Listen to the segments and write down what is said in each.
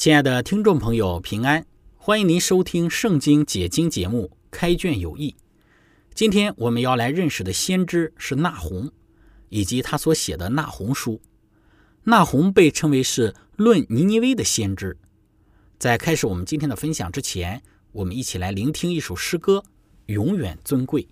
亲爱的听众朋友，平安！欢迎您收听《圣经解经》节目《开卷有益》。今天我们要来认识的先知是纳洪，以及他所写的《纳洪书》。纳洪被称为是论尼尼微的先知。在开始我们今天的分享之前，我们一起来聆听一首诗歌《永远尊贵》。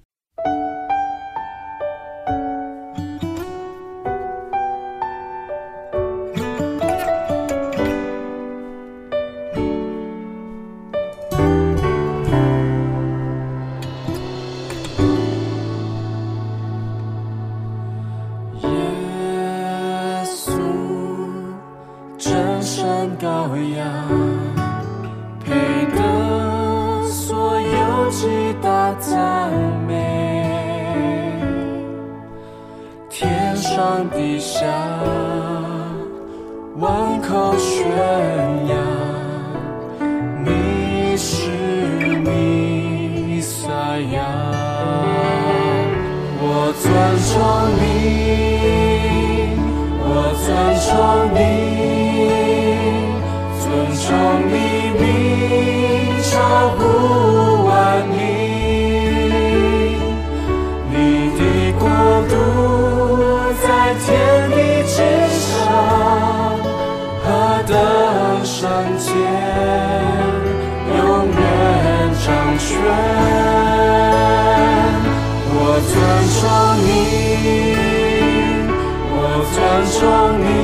羔羊，配得所有极大赞美。天上地下，万口宣扬，你是弥赛亚。我尊崇你，我尊崇你。尊崇你，我尊崇你。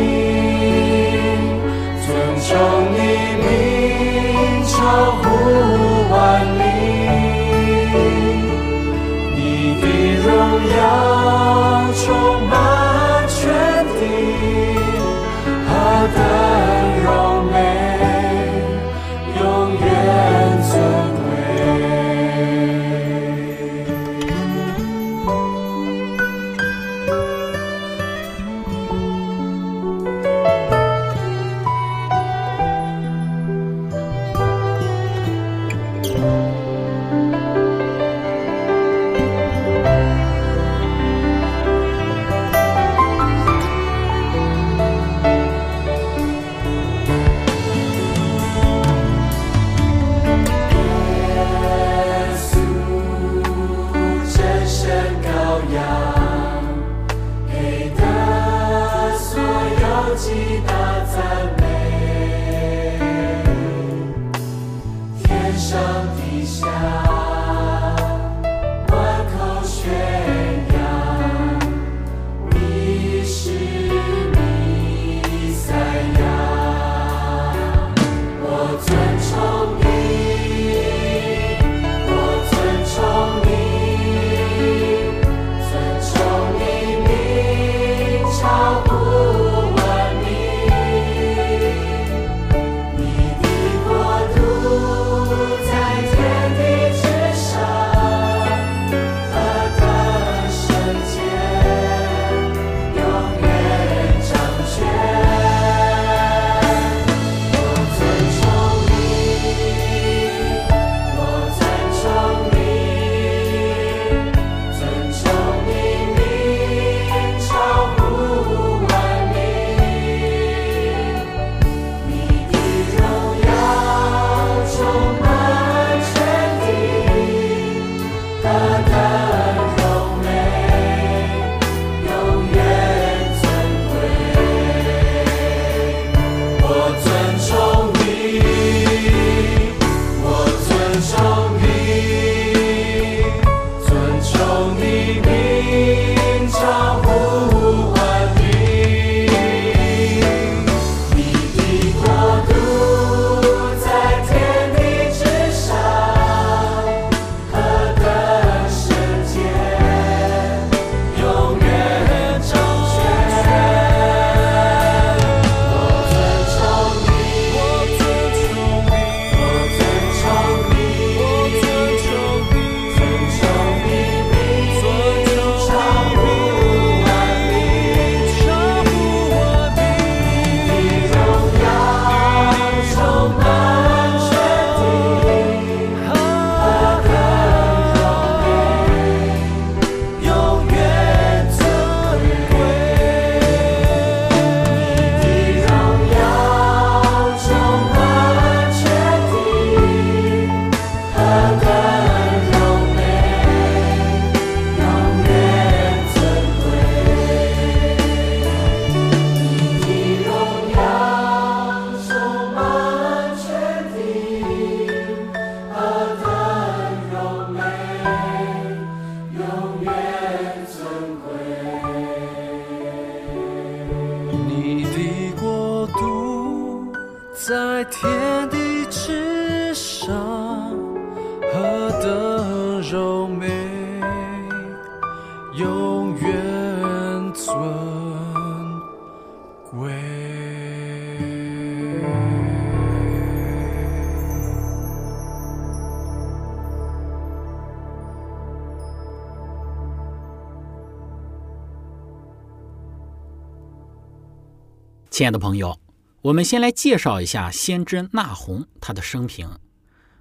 亲爱的朋友，我们先来介绍一下先知纳洪他的生平。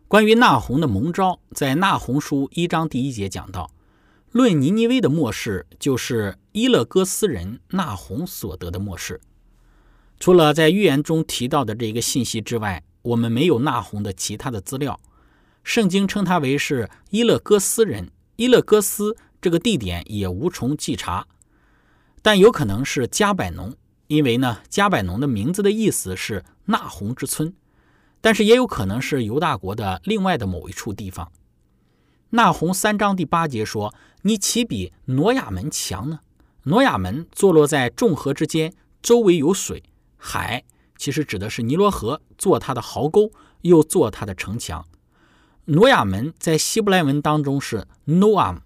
关于纳洪的蒙召，在纳洪书一章第一节讲到，论尼尼微的末世，就是伊勒哥斯人纳洪所得的末世。除了在预言中提到的这个信息之外，我们没有纳洪的其他的资料。圣经称他为是伊勒哥斯人，伊勒哥斯这个地点也无从稽查，但有可能是加百农。因为呢，加百农的名字的意思是纳洪之村，但是也有可能是犹大国的另外的某一处地方。纳洪三章第八节说：“你岂比挪亚门强呢？挪亚门坐落在众河之间，周围有水海，其实指的是尼罗河，做它的壕沟，又做它的城墙。挪亚门在希伯来文当中是 Noam，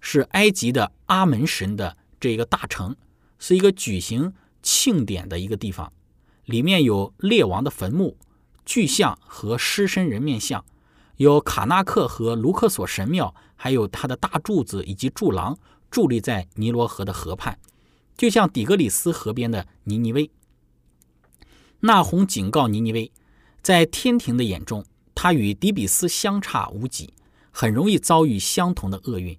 是埃及的阿门神的这个大城，是一个举行。”庆典的一个地方，里面有列王的坟墓、巨像和狮身人面像，有卡纳克和卢克索神庙，还有他的大柱子以及柱廊伫立在尼罗河的河畔，就像底格里斯河边的尼尼微。纳洪警告尼尼微，在天庭的眼中，他与底比斯相差无几，很容易遭遇相同的厄运。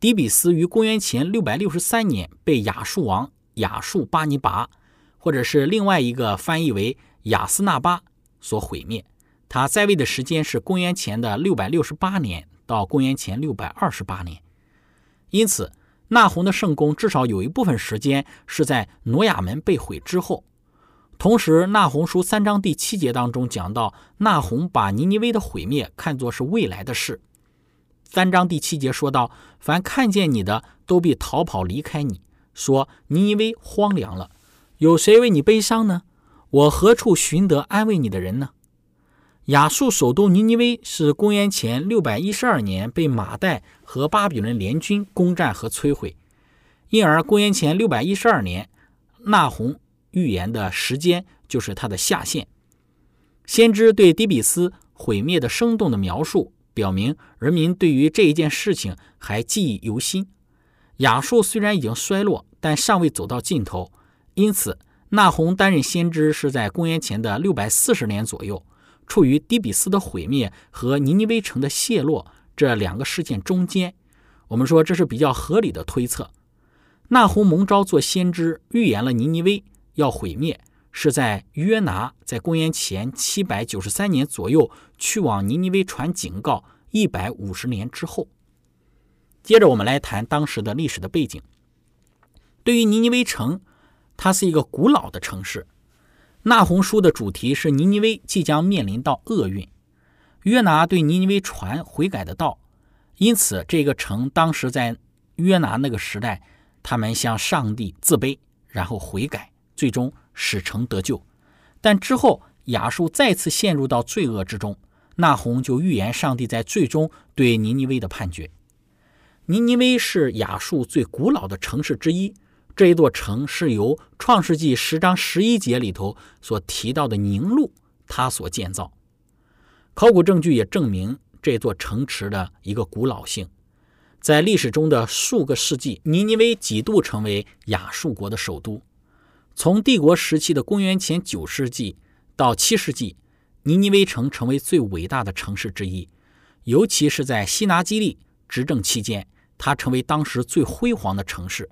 底比斯于公元前六百六十三年被亚述王。亚述巴尼拔，或者是另外一个翻译为亚斯纳巴所毁灭。他在位的时间是公元前的六百六十八年到公元前六百二十八年。因此，纳洪的圣功至少有一部分时间是在挪亚门被毁之后。同时，纳洪书三章第七节当中讲到，纳洪把尼尼微的毁灭看作是未来的事。三章第七节说到：“凡看见你的，都必逃跑离开你。”说尼尼微荒凉了，有谁为你悲伤呢？我何处寻得安慰你的人呢？亚述首都尼尼微是公元前六百一十二年被马代和巴比伦联军攻占和摧毁，因而公元前六百一十二年，纳洪预言的时间就是它的下限。先知对底比斯毁灭的生动的描述，表明人民对于这一件事情还记忆犹新。亚述虽然已经衰落。但尚未走到尽头，因此纳洪担任先知是在公元前的六百四十年左右，处于底比斯的毁灭和尼尼微城的陷落这两个事件中间。我们说这是比较合理的推测。纳洪蒙召做先知，预言了尼尼微要毁灭，是在约拿在公元前七百九十三年左右去往尼尼微传警告一百五十年之后。接着我们来谈当时的历史的背景。对于尼尼微城，它是一个古老的城市。那洪书的主题是尼尼微即将面临到厄运。约拿对尼尼微传悔改的道，因此这个城当时在约拿那个时代，他们向上帝自卑，然后悔改，最终使城得救。但之后亚述再次陷入到罪恶之中，那红就预言上帝在最终对尼尼微的判决。尼尼微是亚述最古老的城市之一。这一座城是由《创世纪》十章十一节里头所提到的宁路，它所建造。考古证据也证明这座城池的一个古老性。在历史中的数个世纪，尼尼微几度成为亚述国的首都。从帝国时期的公元前九世纪到七世纪，尼尼微城成为最伟大的城市之一。尤其是在西拿基利执政期间，它成为当时最辉煌的城市。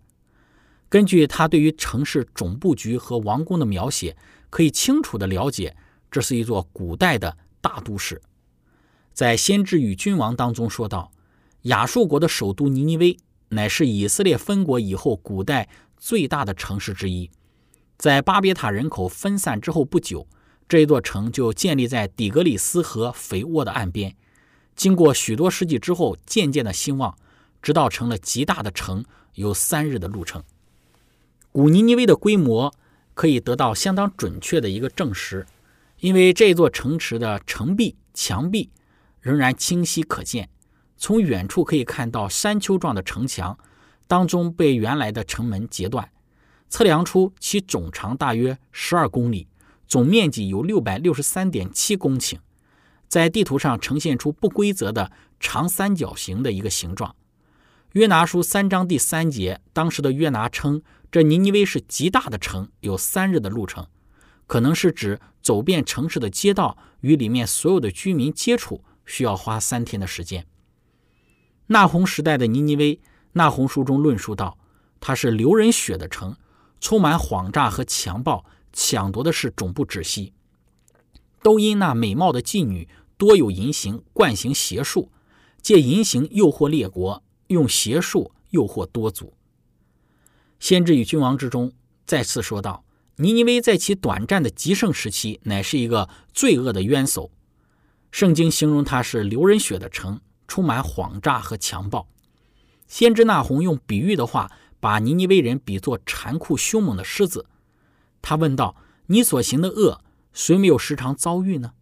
根据他对于城市总布局和王宫的描写，可以清楚地了解，这是一座古代的大都市。在《先知与君王》当中说到，亚述国的首都尼尼微乃是以色列分国以后古代最大的城市之一。在巴别塔人口分散之后不久，这一座城就建立在底格里斯河肥沃的岸边。经过许多世纪之后，渐渐的兴旺，直到成了极大的城，有三日的路程。古尼尼微的规模可以得到相当准确的一个证实，因为这座城池的城壁、墙壁仍然清晰可见，从远处可以看到山丘状的城墙当中被原来的城门截断，测量出其总长大约十二公里，总面积有六百六十三点七公顷，在地图上呈现出不规则的长三角形的一个形状。约拿书三章第三节，当时的约拿称。这尼尼微是极大的城，有三日的路程，可能是指走遍城市的街道，与里面所有的居民接触，需要花三天的时间。纳洪时代的尼尼微，纳洪书中论述到，它是流人血的城，充满谎诈和强暴，抢夺的是总不止息。都因那美貌的妓女多有淫行，惯行邪术，借淫行诱惑列国，用邪术诱惑多族。先知与君王之中再次说道：“尼尼微在其短暂的极盛时期，乃是一个罪恶的冤首。圣经形容它是流人血的城，充满谎诈和强暴。先知纳洪用比喻的话，把尼尼微人比作残酷凶猛的狮子。他问道：‘你所行的恶，谁没有时常遭遇呢？’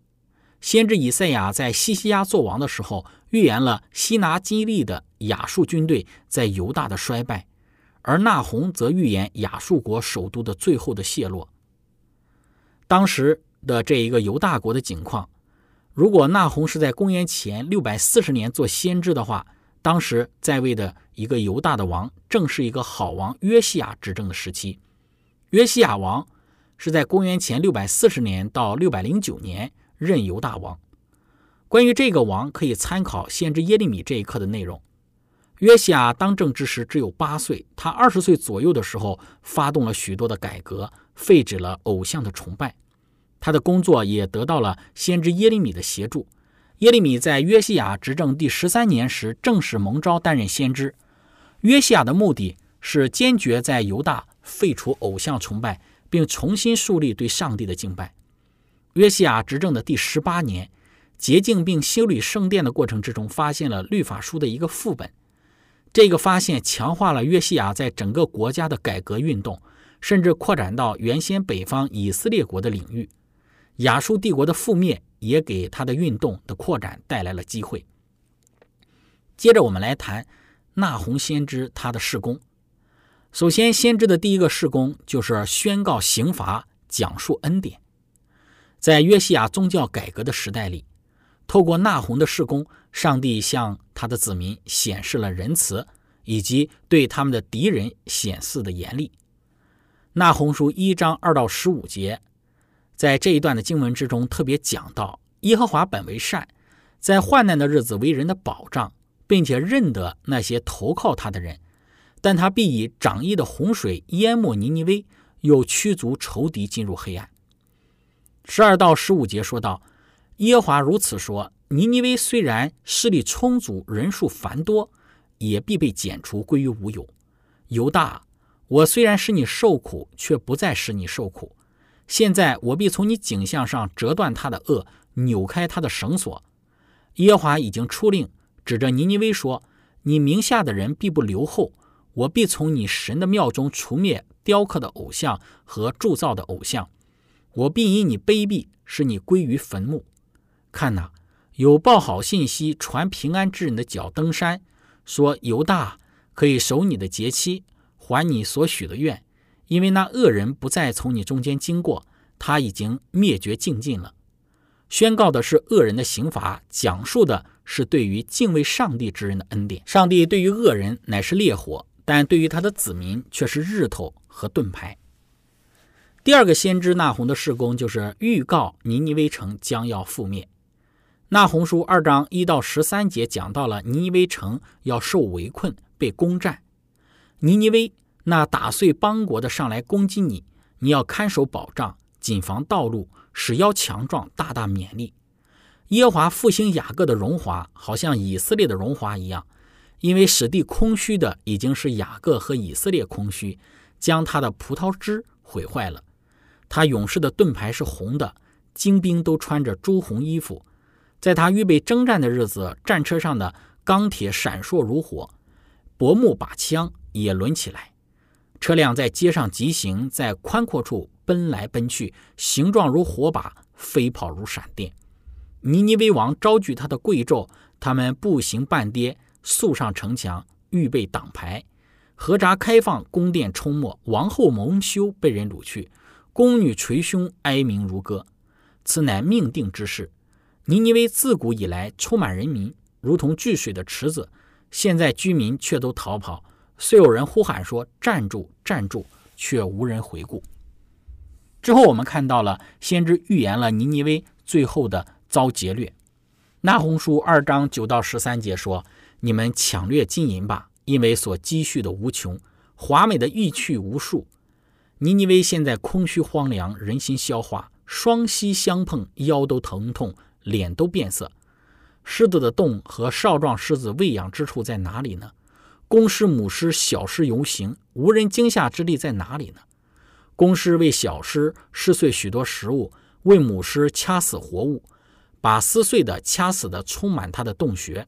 先知以赛亚在西西亚做王的时候，预言了西拿基利的亚述军队在犹大的衰败。”而纳洪则预言亚述国首都的最后的陷落。当时的这一个犹大国的景况，如果纳洪是在公元前六百四十年做先知的话，当时在位的一个犹大的王，正是一个好王约西亚执政的时期。约西亚王是在公元前六百四十年到六百零九年任犹大王。关于这个王，可以参考先知耶利米这一课的内容。约西亚当政之时只有八岁，他二十岁左右的时候发动了许多的改革，废止了偶像的崇拜。他的工作也得到了先知耶利米的协助。耶利米在约西亚执政第十三年时正式蒙召担任先知。约西亚的目的是坚决在犹大废除偶像崇拜，并重新树立对上帝的敬拜。约西亚执政的第十八年，洁净并修理圣殿的过程之中，发现了律法书的一个副本。这个发现强化了约西亚在整个国家的改革运动，甚至扩展到原先北方以色列国的领域。亚述帝国的覆灭也给他的运动的扩展带来了机会。接着，我们来谈纳洪先知他的事工。首先，先知的第一个事工就是宣告刑罚，讲述恩典。在约西亚宗教改革的时代里。透过纳洪的事工，上帝向他的子民显示了仁慈，以及对他们的敌人显示的严厉。纳洪书一章二到十五节，在这一段的经文之中，特别讲到耶和华本为善，在患难的日子为人的保障，并且认得那些投靠他的人，但他必以涨溢的洪水淹没尼尼微，又驱逐仇敌进入黑暗。十二到十五节说道。耶和华如此说：“尼尼微虽然势力充足，人数繁多，也必被剪除，归于无有。犹大，我虽然使你受苦，却不再使你受苦。现在我必从你颈项上折断他的轭，扭开他的绳索。耶和华已经出令，指着尼尼微说：你名下的人必不留后。我必从你神的庙中除灭雕刻的偶像和铸造的偶像。我必因你卑鄙，使你归于坟墓。”看呐，有报好信息传平安之人的脚登山，说犹大可以守你的节期，还你所许的愿，因为那恶人不再从你中间经过，他已经灭绝尽尽了。宣告的是恶人的刑罚，讲述的是对于敬畏上帝之人的恩典。上帝对于恶人乃是烈火，但对于他的子民却是日头和盾牌。第二个先知纳洪的事工就是预告尼尼微城将要覆灭。那红书二章一到十三节讲到了尼尼微城要受围困、被攻占。尼尼微那打碎邦国的上来攻击你，你要看守保障，谨防道路，使腰强壮，大大勉励。耶和华复兴雅各的荣华，好像以色列的荣华一样，因为使地空虚的已经是雅各和以色列空虚，将他的葡萄枝毁坏了。他勇士的盾牌是红的，精兵都穿着朱红衣服。在他预备征战的日子，战车上的钢铁闪烁如火，薄木把枪也抡起来。车辆在街上疾行，在宽阔处奔来奔去，形状如火把，飞跑如闪电。尼尼微王招聚他的贵胄，他们步行半跌，速上城墙，预备挡牌。河闸开放，宫殿冲没，王后蒙羞，被人掳去，宫女捶胸，哀鸣如歌。此乃命定之事。尼尼微自古以来充满人民，如同聚水的池子。现在居民却都逃跑，虽有人呼喊说“站住，站住”，却无人回顾。之后，我们看到了先知预言了尼尼微最后的遭劫掠。那红书二章九到十三节说：“你们抢掠金银吧，因为所积蓄的无穷，华美的玉器无数。尼尼微现在空虚荒凉，人心消化，双膝相碰，腰都疼痛，脸都变色。狮子的洞和少壮狮子喂养之处在哪里呢？公狮、母狮、小狮游行，无人惊吓之力在哪里呢？”公狮为小狮撕碎许多食物，为母狮掐死活物，把撕碎的、掐死的充满它的洞穴。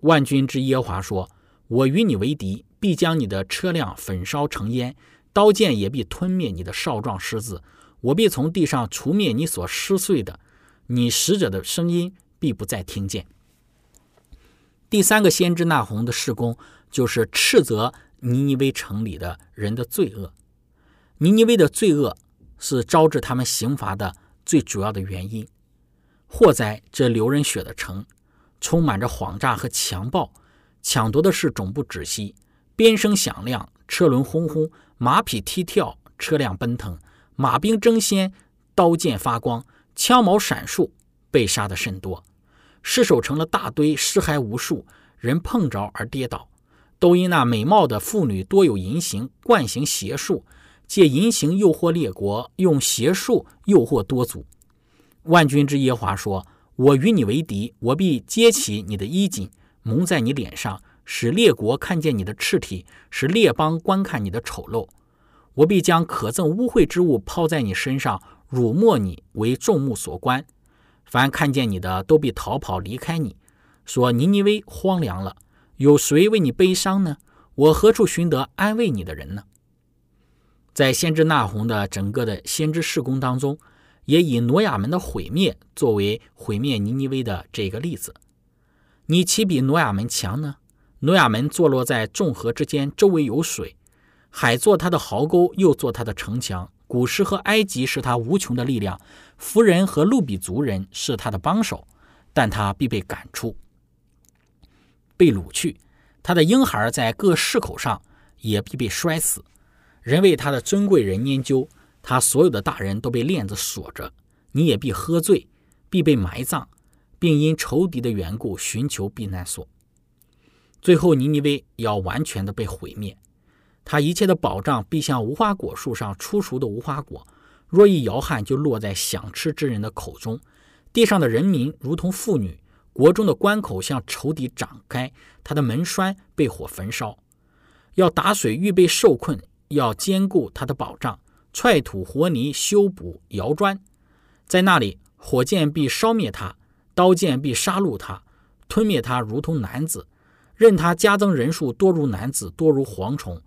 万军之耶华说：“我与你为敌，必将你的车辆焚烧成烟，刀剑也必吞灭你的少壮狮子。我必从地上除灭你所撕碎的，你使者的声音必不再听见。”第三个先知纳红的事工，就是斥责尼尼微城里的人的罪恶。尼尼微的罪恶是招致他们刑罚的最主要的原因。祸灾这流人血的城，充满着谎诈和强暴，抢夺的事总不止息。鞭声响亮，车轮轰轰，马匹踢跳，车辆奔腾，马兵争先，刀剑发光，枪矛闪烁，被杀的甚多。尸首成了大堆，尸骸无数，人碰着而跌倒，都因那美貌的妇女多有淫行，惯行邪术。借淫行诱惑列国，用邪术诱惑多族。万军之耶华说：“我与你为敌，我必揭起你的衣襟，蒙在你脸上，使列国看见你的赤体，使列邦观看你的丑陋。我必将可憎污秽之物抛在你身上，辱没你，为众目所观。凡看见你的，都必逃跑离开你，说尼尼微荒凉了。有谁为你悲伤呢？我何处寻得安慰你的人呢？”在先知纳洪的整个的先知事工当中，也以挪亚门的毁灭作为毁灭尼尼微的这个例子。你岂比挪亚门强呢？挪亚门坐落在众河之间，周围有水，海做他的壕沟，又做他的城墙。古时和埃及是他无穷的力量，福人和路比族人是他的帮手，但他必被赶出，被掳去。他的婴孩在各市口上也必被摔死。人为他的尊贵人研究，他所有的大人都被链子锁着，你也必喝醉，必被埋葬，并因仇敌的缘故寻求避难所。最后，尼尼微要完全的被毁灭，他一切的保障必像无花果树上出熟的无花果，若一摇撼，就落在想吃之人的口中。地上的人民如同妇女，国中的关口向仇敌展开，他的门栓被火焚烧，要打水预备受困。要兼顾他的保障，踹土活泥，修补窑砖，在那里，火箭必烧灭他，刀剑必杀戮他，吞灭他，如同男子；任他加增人数，多如男子，多如蝗虫。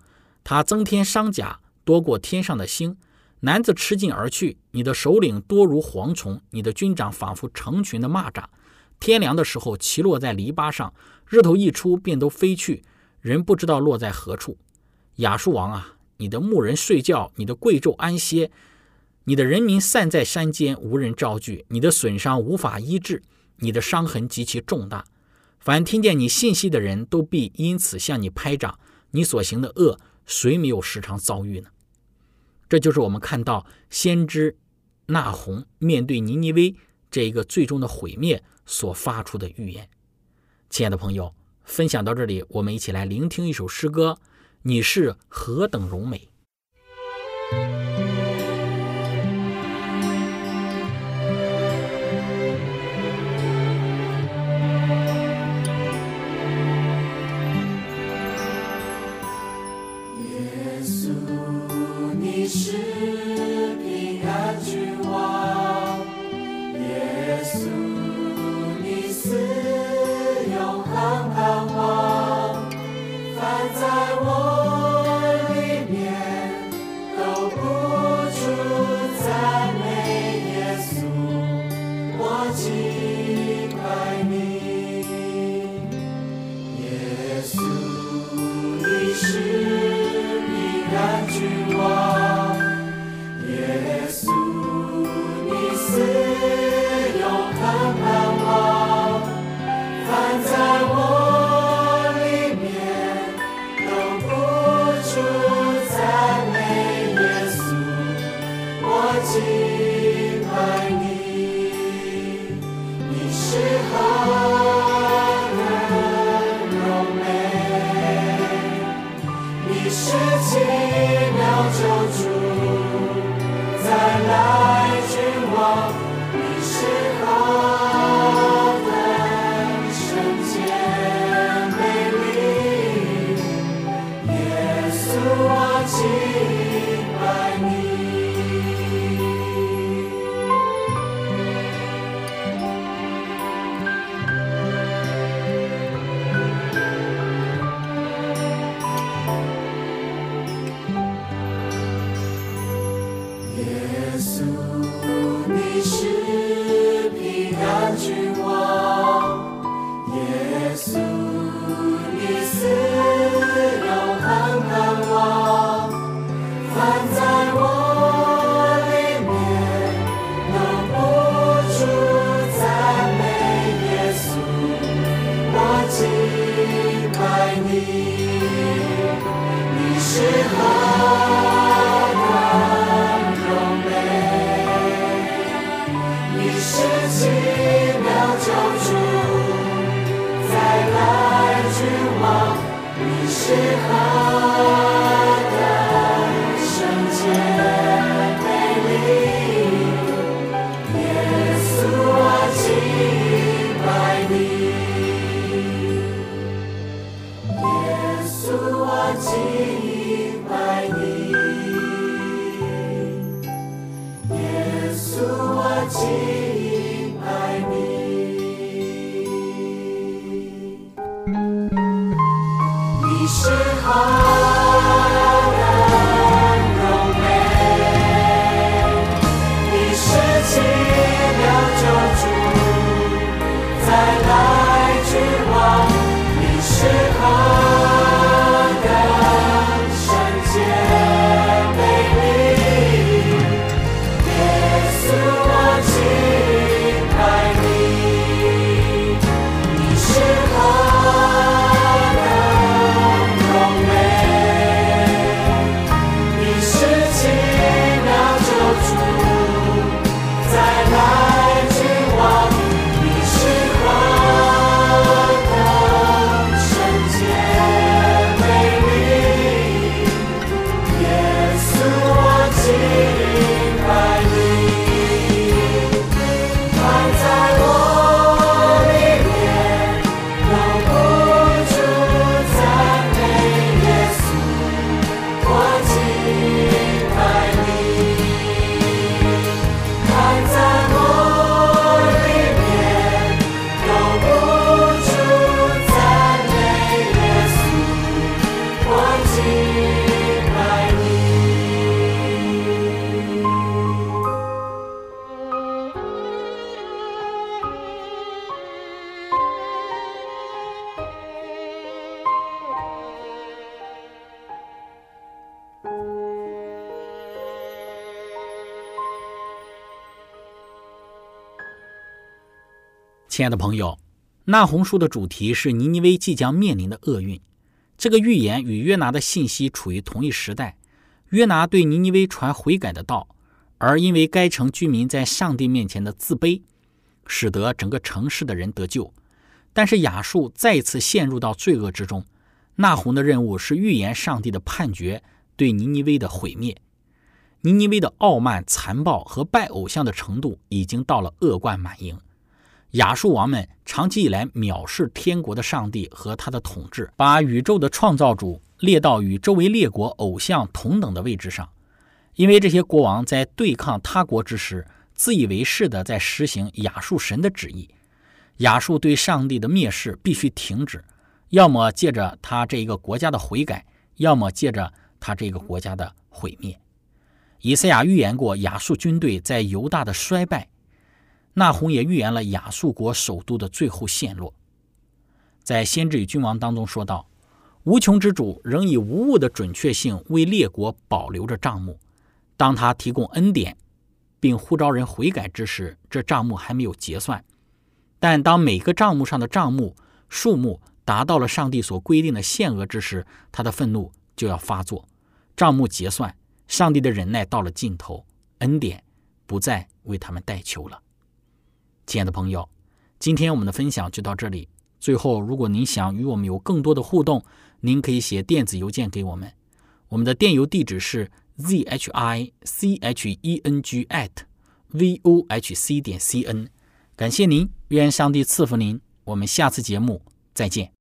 他增添伤甲，多过天上的星。男子吃尽而去，你的首领多如蝗虫，你的军长仿佛成群的蚂蚱。天凉的时候，骑落在篱笆上；日头一出，便都飞去，人不知道落在何处。亚述王啊！你的牧人睡觉，你的贵胄安歇，你的人民散在山间，无人招聚。你的损伤无法医治，你的伤痕极其重大。凡听见你信息的人都必因此向你拍掌。你所行的恶，谁没有时常遭遇呢？这就是我们看到先知纳洪面对尼尼微这一个最终的毁灭所发出的预言。亲爱的朋友，分享到这里，我们一起来聆听一首诗歌。你是何等柔美！你是河亲爱的朋友，那红书的主题是尼尼微即将面临的厄运。这个预言与约拿的信息处于同一时代。约拿对尼尼微传悔改的道，而因为该城居民在上帝面前的自卑，使得整个城市的人得救。但是亚述再次陷入到罪恶之中。那红的任务是预言上帝的判决对尼尼微的毁灭。尼尼微的傲慢、残暴和拜偶像的程度已经到了恶贯满盈。亚述王们长期以来藐视天国的上帝和他的统治，把宇宙的创造主列到与周围列国偶像同等的位置上。因为这些国王在对抗他国之时，自以为是的在实行亚述神的旨意。亚述对上帝的蔑视必须停止，要么借着他这一个国家的悔改，要么借着他这个国家的毁灭。以赛亚预言过亚述军队在犹大的衰败。那红也预言了亚述国首都的最后陷落。在《先知与君王》当中说道：“无穷之主仍以无误的准确性为列国保留着账目。当他提供恩典，并呼召人悔改之时，这账目还没有结算。但当每个账目上的账目数目达到了上帝所规定的限额之时，他的愤怒就要发作。账目结算，上帝的忍耐到了尽头，恩典，不再为他们代求了。亲爱的朋友，今天我们的分享就到这里。最后，如果您想与我们有更多的互动，您可以写电子邮件给我们，我们的电邮地址是 z h i c h e n g at v o h c 点 c n。感谢您，愿上帝赐福您。我们下次节目再见。